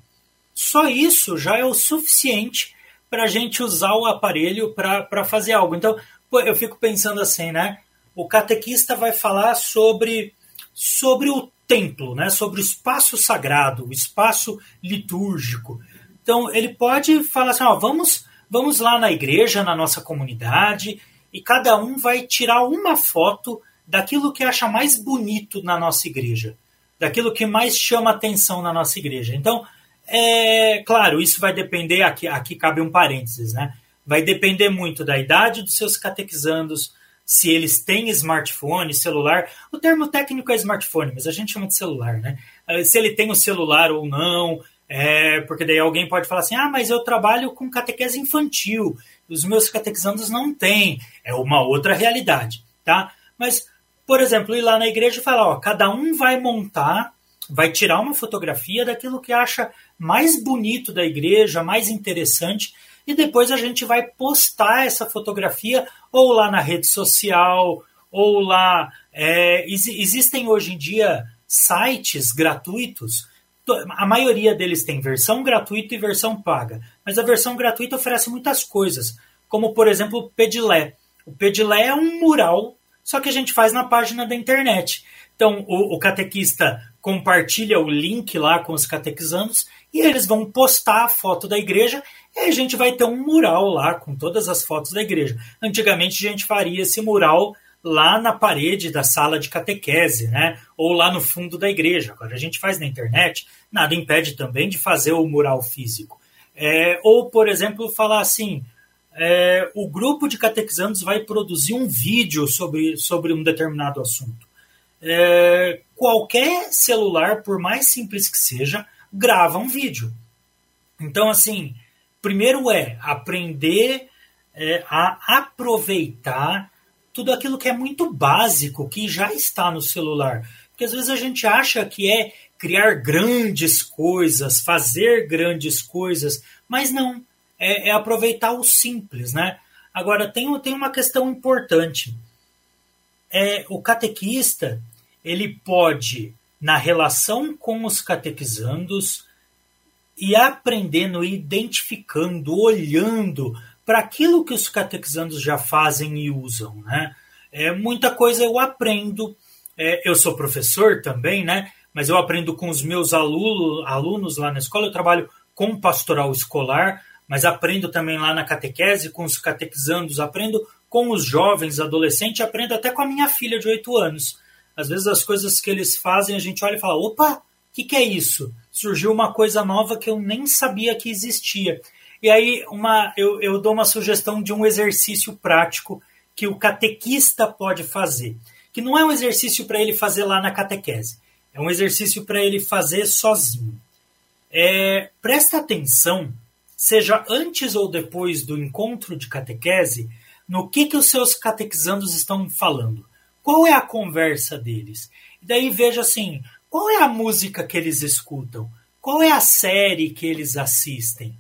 Só isso já é o suficiente para a gente usar o aparelho para fazer algo. Então, eu fico pensando assim, né? O catequista vai falar sobre, sobre o templo, né? sobre o espaço sagrado, o espaço litúrgico. Então, ele pode falar assim: ó, vamos, vamos lá na igreja, na nossa comunidade, e cada um vai tirar uma foto daquilo que acha mais bonito na nossa igreja, daquilo que mais chama atenção na nossa igreja. Então, é claro, isso vai depender, aqui, aqui cabe um parênteses, né? Vai depender muito da idade dos seus catequizandos, se eles têm smartphone, celular. O termo técnico é smartphone, mas a gente chama de celular, né? Eh, se ele tem o celular ou não, é, porque daí alguém pode falar assim: ah, mas eu trabalho com catequese infantil, os meus catequizandos não têm. É uma outra realidade, tá? Mas por exemplo, ir lá na igreja e falar, ó, cada um vai montar, vai tirar uma fotografia daquilo que acha mais bonito da igreja, mais interessante, e depois a gente vai postar essa fotografia ou lá na rede social, ou lá. É, existem hoje em dia sites gratuitos. A maioria deles tem versão gratuita e versão paga. Mas a versão gratuita oferece muitas coisas, como por exemplo o Pedilé. O Pedilé é um mural só que a gente faz na página da internet. Então, o, o catequista compartilha o link lá com os catequizandos e eles vão postar a foto da igreja e a gente vai ter um mural lá com todas as fotos da igreja. Antigamente a gente faria esse mural lá na parede da sala de catequese, né? Ou lá no fundo da igreja. Agora a gente faz na internet, nada impede também de fazer o mural físico. É, ou, por exemplo, falar assim: é, o grupo de catequizandos vai produzir um vídeo sobre, sobre um determinado assunto. É, qualquer celular, por mais simples que seja, grava um vídeo. Então, assim, primeiro é aprender é, a aproveitar tudo aquilo que é muito básico, que já está no celular. Porque às vezes a gente acha que é criar grandes coisas, fazer grandes coisas, mas não. É, é aproveitar o simples, né? Agora, tem, tem uma questão importante. É, o catequista, ele pode, na relação com os catequizandos, e aprendendo, identificando, olhando para aquilo que os catequizandos já fazem e usam, né? É, muita coisa eu aprendo. É, eu sou professor também, né? Mas eu aprendo com os meus aluno, alunos lá na escola. Eu trabalho com pastoral escolar, mas aprendo também lá na catequese com os catequizandos. Aprendo com os jovens, adolescentes. Aprendo até com a minha filha de 8 anos. Às vezes as coisas que eles fazem a gente olha e fala: opa, o que, que é isso? Surgiu uma coisa nova que eu nem sabia que existia. E aí uma, eu, eu dou uma sugestão de um exercício prático que o catequista pode fazer. Que não é um exercício para ele fazer lá na catequese. É um exercício para ele fazer sozinho. É, presta atenção, seja antes ou depois do encontro de catequese, no que, que os seus catequizandos estão falando. Qual é a conversa deles? E daí veja assim, qual é a música que eles escutam? Qual é a série que eles assistem?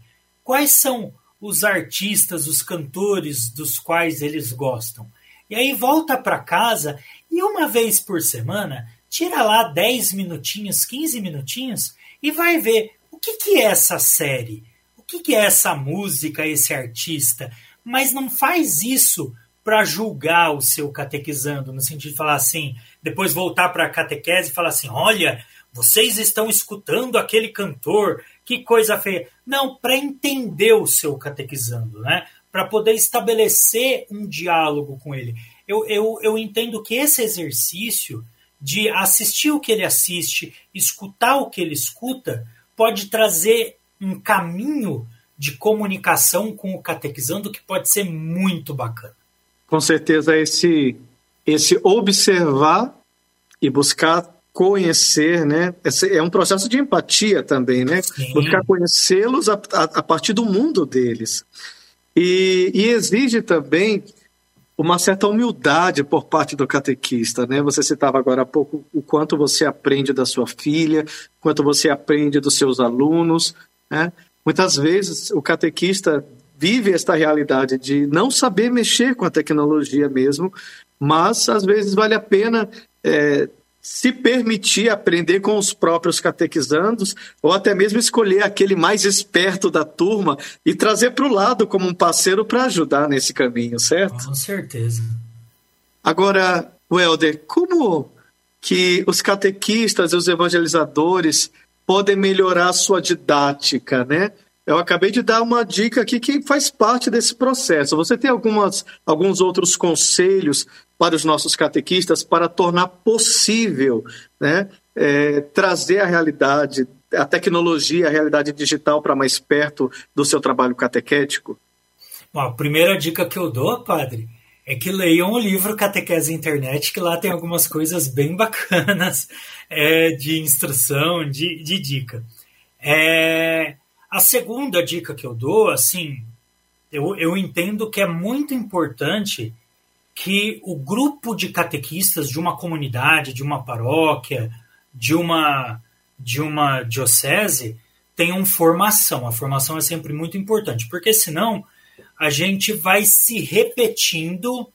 Quais são os artistas, os cantores dos quais eles gostam. E aí volta para casa e uma vez por semana tira lá 10 minutinhos, 15 minutinhos e vai ver o que, que é essa série, o que, que é essa música, esse artista. Mas não faz isso para julgar o seu catequizando, no sentido de falar assim, depois voltar para a catequese e falar assim: olha, vocês estão escutando aquele cantor que coisa feia. Não, para entender o seu catequizando, né? para poder estabelecer um diálogo com ele. Eu, eu, eu entendo que esse exercício de assistir o que ele assiste, escutar o que ele escuta, pode trazer um caminho de comunicação com o catequizando que pode ser muito bacana. Com certeza, esse, esse observar e buscar conhecer, né? É um processo de empatia também, né? Sim. Buscar conhecê-los a, a, a, partir do mundo deles. E, e, exige também uma certa humildade por parte do catequista, né? Você citava agora há pouco o quanto você aprende da sua filha, quanto você aprende dos seus alunos, né? Muitas vezes o catequista vive esta realidade de não saber mexer com a tecnologia mesmo, mas às vezes vale a pena é, se permitir aprender com os próprios catequizandos, ou até mesmo escolher aquele mais esperto da turma e trazer para o lado como um parceiro para ajudar nesse caminho, certo? Com certeza. Agora, Welder, como que os catequistas e os evangelizadores podem melhorar a sua didática, né? Eu acabei de dar uma dica aqui que faz parte desse processo. Você tem algumas, alguns outros conselhos para os nossos catequistas para tornar possível né, é, trazer a realidade, a tecnologia, a realidade digital para mais perto do seu trabalho catequético? Bom, a primeira dica que eu dou, padre, é que leiam o livro Catequese Internet, que lá tem algumas coisas bem bacanas é, de instrução, de, de dica. É, a segunda dica que eu dou, assim, eu, eu entendo que é muito importante que o grupo de catequistas de uma comunidade, de uma paróquia, de uma, de uma diocese tenham formação. A formação é sempre muito importante, porque senão a gente vai se repetindo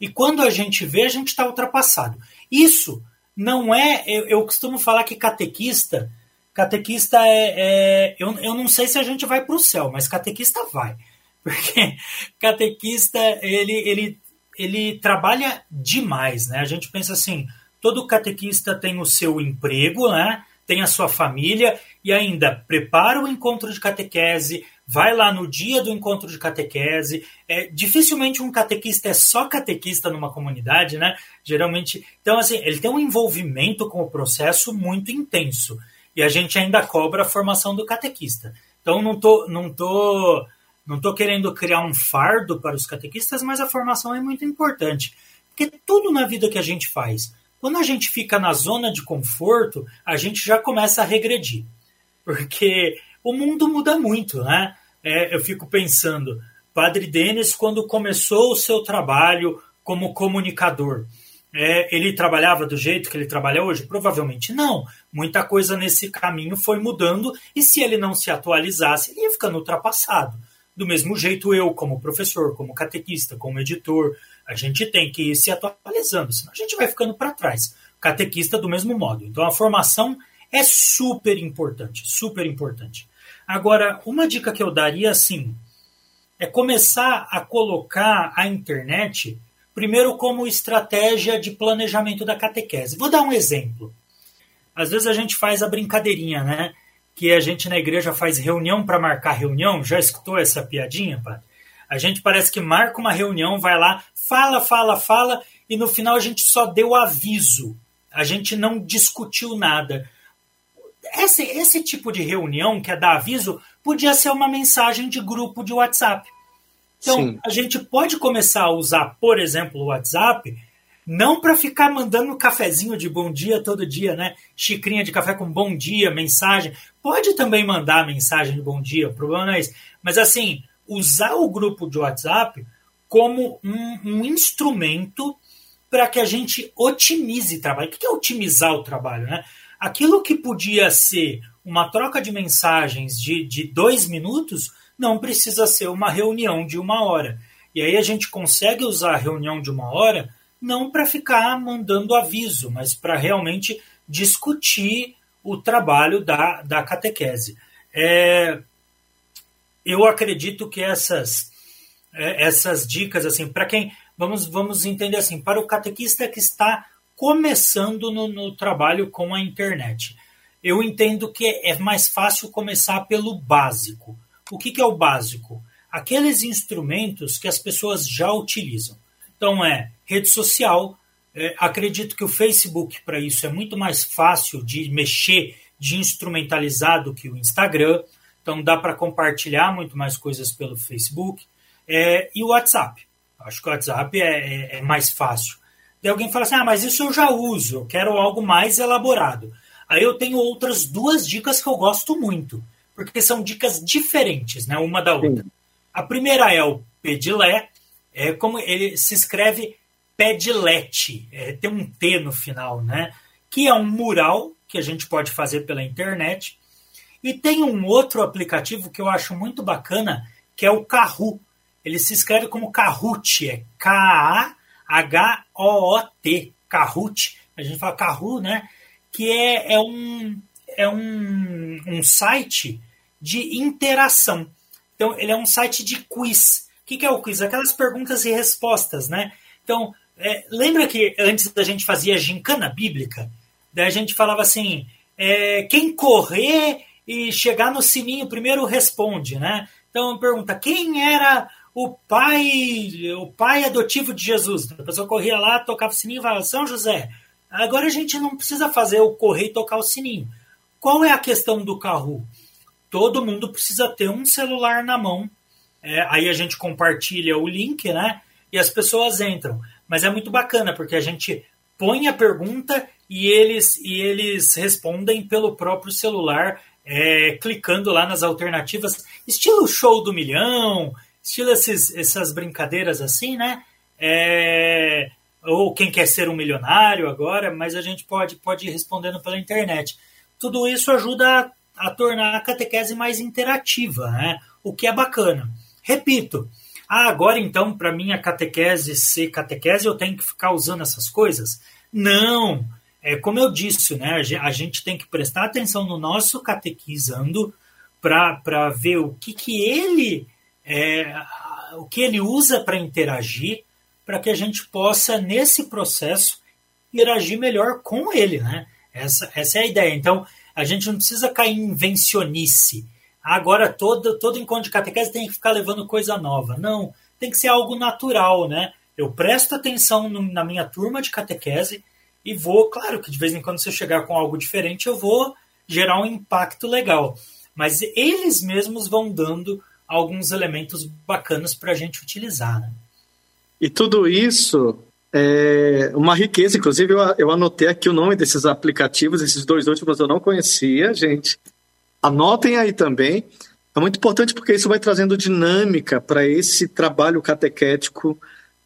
e quando a gente vê, a gente está ultrapassado. Isso não é. Eu, eu costumo falar que catequista Catequista é. é eu, eu não sei se a gente vai para o céu, mas catequista vai. Porque catequista, ele, ele, ele trabalha demais, né? A gente pensa assim, todo catequista tem o seu emprego, né? Tem a sua família e ainda prepara o encontro de catequese, vai lá no dia do encontro de catequese. É, dificilmente um catequista é só catequista numa comunidade, né? Geralmente. Então, assim, ele tem um envolvimento com o processo muito intenso e a gente ainda cobra a formação do catequista. Então não tô, não tô, não tô querendo criar um fardo para os catequistas, mas a formação é muito importante, porque tudo na vida que a gente faz, quando a gente fica na zona de conforto, a gente já começa a regredir, porque o mundo muda muito, né? É, eu fico pensando, Padre Denis, quando começou o seu trabalho como comunicador, é, ele trabalhava do jeito que ele trabalha hoje? Provavelmente não. Muita coisa nesse caminho foi mudando e se ele não se atualizasse, ele ia ficando ultrapassado. Do mesmo jeito, eu, como professor, como catequista, como editor, a gente tem que ir se atualizando, senão a gente vai ficando para trás. Catequista, do mesmo modo. Então, a formação é super importante, super importante. Agora, uma dica que eu daria, assim, é começar a colocar a internet primeiro como estratégia de planejamento da catequese. Vou dar um exemplo. Às vezes a gente faz a brincadeirinha, né? Que a gente na igreja faz reunião para marcar reunião. Já escutou essa piadinha, padre? A gente parece que marca uma reunião, vai lá, fala, fala, fala, e no final a gente só deu aviso. A gente não discutiu nada. Esse, esse tipo de reunião, que é dar aviso, podia ser uma mensagem de grupo de WhatsApp. Então, Sim. a gente pode começar a usar, por exemplo, o WhatsApp, não para ficar mandando um cafezinho de bom dia todo dia, né? Xicrinha de café com bom dia, mensagem. Pode também mandar mensagem de bom dia, o problema não é esse. Mas, assim, usar o grupo de WhatsApp como um, um instrumento para que a gente otimize o trabalho. O que é otimizar o trabalho? Né? Aquilo que podia ser uma troca de mensagens de, de dois minutos não precisa ser uma reunião de uma hora. E aí a gente consegue usar a reunião de uma hora não para ficar mandando aviso, mas para realmente discutir o trabalho da, da catequese. É, eu acredito que essas, é, essas dicas, assim, para quem. Vamos, vamos entender assim, para o catequista que está começando no, no trabalho com a internet. Eu entendo que é mais fácil começar pelo básico. O que, que é o básico? Aqueles instrumentos que as pessoas já utilizam. Então, é rede social. É, acredito que o Facebook, para isso, é muito mais fácil de mexer, de instrumentalizar do que o Instagram. Então, dá para compartilhar muito mais coisas pelo Facebook. É, e o WhatsApp. Acho que o WhatsApp é, é, é mais fácil. E alguém fala assim: ah, mas isso eu já uso, eu quero algo mais elaborado. Aí eu tenho outras duas dicas que eu gosto muito porque são dicas diferentes, né, uma da outra. Sim. A primeira é o pedilé, é como ele se escreve pedilete, é, tem um T no final, né, que é um mural que a gente pode fazer pela internet. E tem um outro aplicativo que eu acho muito bacana, que é o Kahoot. Ele se escreve como Kahoot, é K-A-H-O-O-T, Kahoot. A gente fala Kahoot, né? Que é, é um, é um, um site de interação. Então, ele é um site de quiz. O que, que é o quiz? Aquelas perguntas e respostas, né? Então, é, lembra que antes da gente fazia gincana bíblica? Daí a gente falava assim: é, quem correr e chegar no sininho primeiro responde, né? Então pergunta: quem era o pai, o pai adotivo de Jesus? A pessoa corria lá, tocava o sininho e falava: São José. Agora a gente não precisa fazer o correr e tocar o sininho. Qual é a questão do carro? Todo mundo precisa ter um celular na mão. É, aí a gente compartilha o link, né? E as pessoas entram. Mas é muito bacana, porque a gente põe a pergunta e eles, e eles respondem pelo próprio celular, é, clicando lá nas alternativas, estilo show do milhão, estilo esses, essas brincadeiras assim, né? É, ou quem quer ser um milionário agora, mas a gente pode, pode ir respondendo pela internet tudo isso ajuda a, a tornar a catequese mais interativa, né? o que é bacana. Repito, ah, agora então, para mim, a catequese ser catequese, eu tenho que ficar usando essas coisas? Não! É como eu disse, né? A gente tem que prestar atenção no nosso catequizando para ver o que, que ele é, o que ele usa para interagir, para que a gente possa, nesse processo, interagir melhor com ele, né? Essa, essa é a ideia. Então, a gente não precisa cair em invencionice. Agora, todo, todo encontro de catequese tem que ficar levando coisa nova. Não, tem que ser algo natural, né? Eu presto atenção no, na minha turma de catequese e vou, claro que de vez em quando se eu chegar com algo diferente, eu vou gerar um impacto legal. Mas eles mesmos vão dando alguns elementos bacanas para a gente utilizar. Né? E tudo isso é uma riqueza. Inclusive, eu, eu anotei aqui o nome desses aplicativos, esses dois últimos eu não conhecia, gente. Anotem aí também. É muito importante porque isso vai trazendo dinâmica para esse trabalho catequético,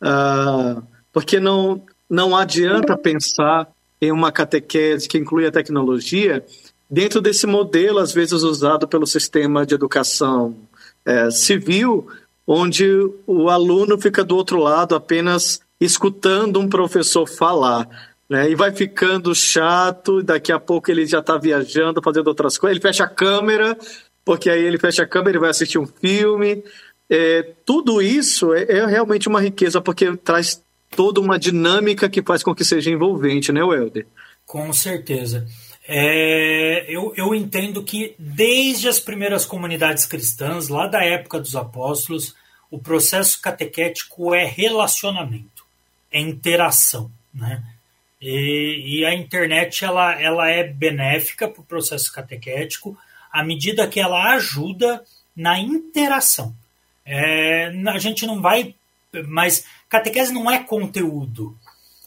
uh, porque não, não adianta pensar em uma catequese que inclui a tecnologia dentro desse modelo, às vezes usado pelo sistema de educação é, civil, onde o aluno fica do outro lado apenas escutando um professor falar. Né, e vai ficando chato, daqui a pouco ele já está viajando, fazendo outras coisas, ele fecha a câmera, porque aí ele fecha a câmera e vai assistir um filme. É, tudo isso é, é, realmente uma riqueza, porque traz toda uma dinâmica que faz com que seja envolvente, né, Welder? Com certeza. É, eu, eu entendo que desde as primeiras comunidades cristãs, lá da época dos apóstolos, o processo catequético é relacionamento, é interação. Né? E, e a internet ela, ela é benéfica para o processo catequético à medida que ela ajuda na interação. É, a gente não vai. Mas catequese não é conteúdo.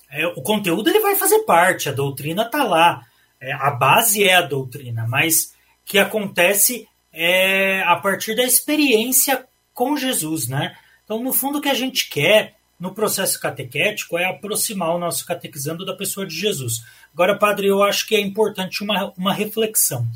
É, o conteúdo ele vai fazer parte, a doutrina está lá é, a base é a doutrina, mas que acontece é, a partir da experiência com Jesus, né? Então, no fundo, o que a gente quer no processo catequético é aproximar o nosso catequizando da pessoa de Jesus. Agora, padre, eu acho que é importante uma, uma reflexão.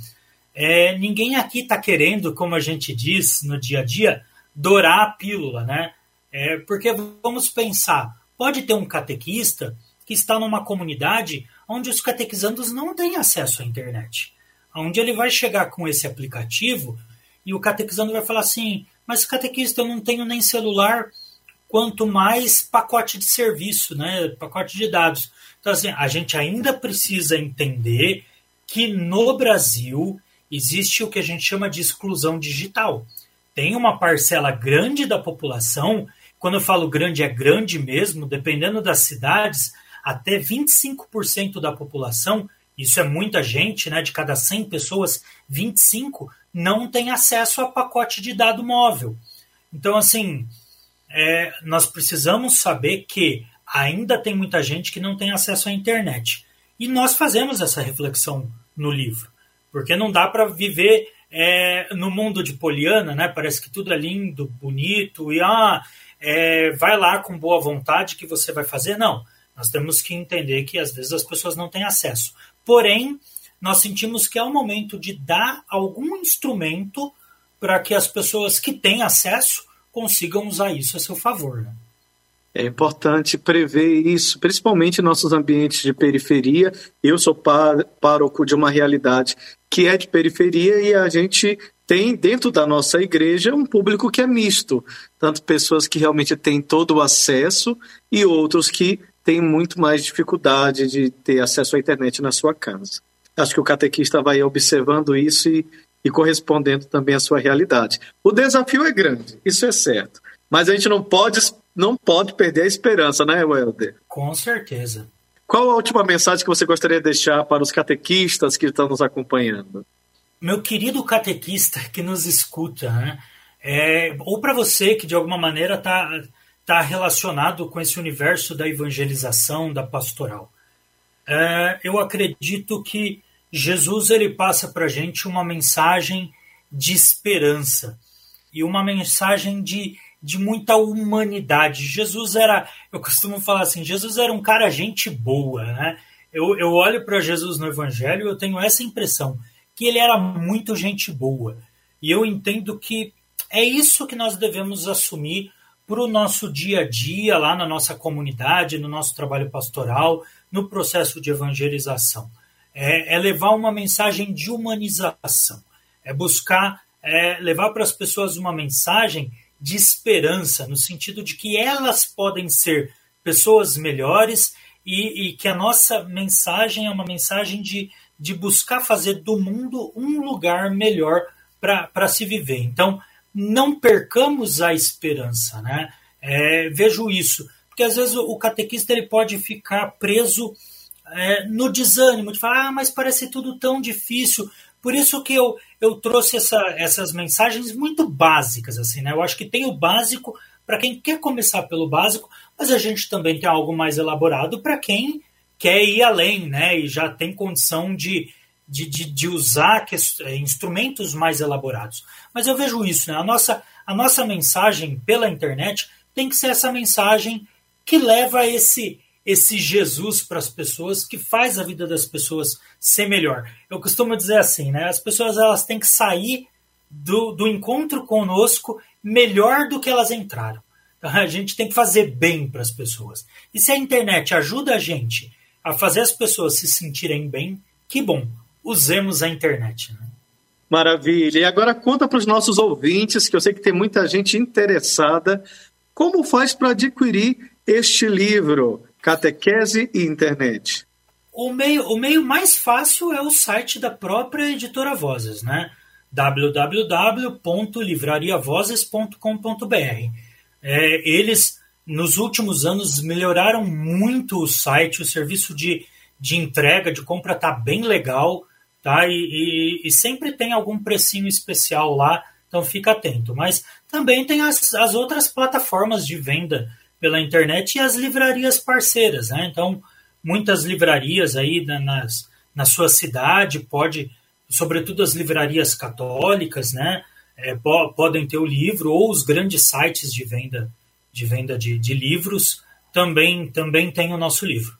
É, ninguém aqui está querendo, como a gente diz no dia a dia, dourar a pílula, né? É, porque vamos pensar, pode ter um catequista que está numa comunidade onde os catequizandos não têm acesso à internet. Onde ele vai chegar com esse aplicativo e o catequizando vai falar assim: Mas catequista, eu não tenho nem celular, quanto mais pacote de serviço, né, pacote de dados. Então, assim, a gente ainda precisa entender que no Brasil existe o que a gente chama de exclusão digital. Tem uma parcela grande da população, quando eu falo grande, é grande mesmo, dependendo das cidades, até 25% da população, isso é muita gente, né? De cada 100 pessoas, 25 não tem acesso a pacote de dado móvel. Então, assim, é, nós precisamos saber que ainda tem muita gente que não tem acesso à internet. E nós fazemos essa reflexão no livro, porque não dá para viver é, no mundo de Poliana, né? Parece que tudo é lindo, bonito e ah, é, vai lá com boa vontade que você vai fazer. Não. Nós temos que entender que às vezes as pessoas não têm acesso. Porém, nós sentimos que é o momento de dar algum instrumento para que as pessoas que têm acesso consigam usar isso a seu favor. Né? É importante prever isso, principalmente em nossos ambientes de periferia. Eu sou pároco de uma realidade que é de periferia e a gente tem dentro da nossa igreja um público que é misto, tanto pessoas que realmente têm todo o acesso e outros que tem muito mais dificuldade de ter acesso à internet na sua casa. Acho que o catequista vai observando isso e, e correspondendo também à sua realidade. O desafio é grande, isso é certo. Mas a gente não pode, não pode perder a esperança, né, Welder? Com certeza. Qual a última mensagem que você gostaria de deixar para os catequistas que estão nos acompanhando? Meu querido catequista que nos escuta, né? É, ou para você que de alguma maneira está está relacionado com esse universo da evangelização, da pastoral. É, eu acredito que Jesus ele passa para a gente uma mensagem de esperança e uma mensagem de, de muita humanidade. Jesus era, eu costumo falar assim, Jesus era um cara gente boa, né? Eu, eu olho para Jesus no Evangelho e eu tenho essa impressão que ele era muito gente boa. E eu entendo que é isso que nós devemos assumir para o nosso dia a dia, lá na nossa comunidade, no nosso trabalho pastoral, no processo de evangelização. É, é levar uma mensagem de humanização, é buscar é, levar para as pessoas uma mensagem de esperança, no sentido de que elas podem ser pessoas melhores e, e que a nossa mensagem é uma mensagem de, de buscar fazer do mundo um lugar melhor para se viver. Então, não percamos a esperança, né? É, vejo isso, porque às vezes o, catequista ele pode ficar preso é, no desânimo de falar, ah, mas parece tudo tão difícil. Por isso que eu, eu trouxe essa, essas mensagens muito básicas, assim, né? Eu acho que tem o básico para quem quer começar pelo básico, mas a gente também tem algo mais elaborado para quem quer ir além, né? E já tem condição de, de, de, de usar que, é, instrumentos mais elaborados. Mas eu vejo isso, né? A nossa, a nossa mensagem pela internet tem que ser essa mensagem que leva esse esse Jesus para as pessoas, que faz a vida das pessoas ser melhor. Eu costumo dizer assim, né? As pessoas elas têm que sair do, do encontro conosco melhor do que elas entraram. A gente tem que fazer bem para as pessoas. E se a internet ajuda a gente a fazer as pessoas se sentirem bem, que bom usemos a internet. Né? Maravilha. E agora conta para os nossos ouvintes, que eu sei que tem muita gente interessada, como faz para adquirir este livro, Catequese e Internet? O meio, o meio mais fácil é o site da própria editora Vozes, né? www.livrariavozes.com.br. É, eles, nos últimos anos, melhoraram muito o site, o serviço de, de entrega, de compra está bem legal tá? E, e, e, sempre tem algum precinho especial lá, então fica atento. Mas também tem as, as outras plataformas de venda pela internet e as livrarias parceiras, né? Então, muitas livrarias aí nas, na sua cidade pode, sobretudo as livrarias católicas, né? É, po podem ter o livro ou os grandes sites de venda de venda de, de livros também também tem o nosso livro.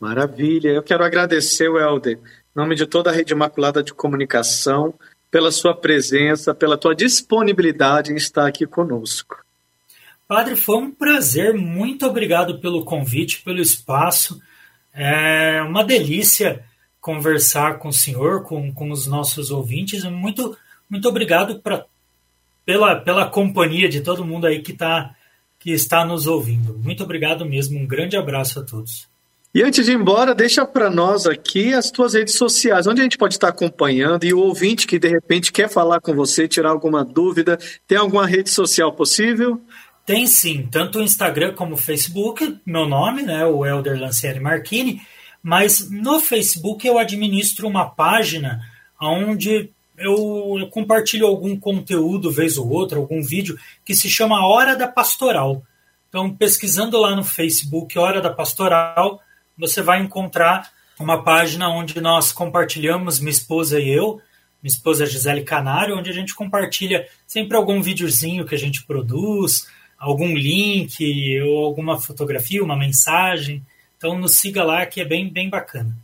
Maravilha. Eu quero agradecer, Helder, nome de toda a Rede Imaculada de Comunicação, pela sua presença, pela tua disponibilidade em estar aqui conosco. Padre, foi um prazer. Muito obrigado pelo convite, pelo espaço. É uma delícia conversar com o senhor, com, com os nossos ouvintes. Muito, muito obrigado pra, pela, pela companhia de todo mundo aí que, tá, que está nos ouvindo. Muito obrigado mesmo. Um grande abraço a todos. E antes de ir embora, deixa para nós aqui as tuas redes sociais, onde a gente pode estar acompanhando e o ouvinte que de repente quer falar com você, tirar alguma dúvida, tem alguma rede social possível? Tem sim, tanto o Instagram como o Facebook, meu nome, né, o Elder Lancieri Marchini, mas no Facebook eu administro uma página onde eu compartilho algum conteúdo vez ou outra, algum vídeo que se chama Hora da Pastoral. Então, pesquisando lá no Facebook Hora da Pastoral, você vai encontrar uma página onde nós compartilhamos, minha esposa e eu, minha esposa Gisele Canário, onde a gente compartilha sempre algum videozinho que a gente produz, algum link ou alguma fotografia, uma mensagem. Então nos siga lá que é bem, bem bacana.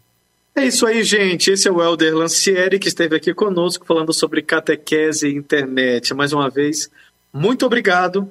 É isso aí, gente. Esse é o Helder Lancieri que esteve aqui conosco falando sobre catequese e internet. Mais uma vez, muito obrigado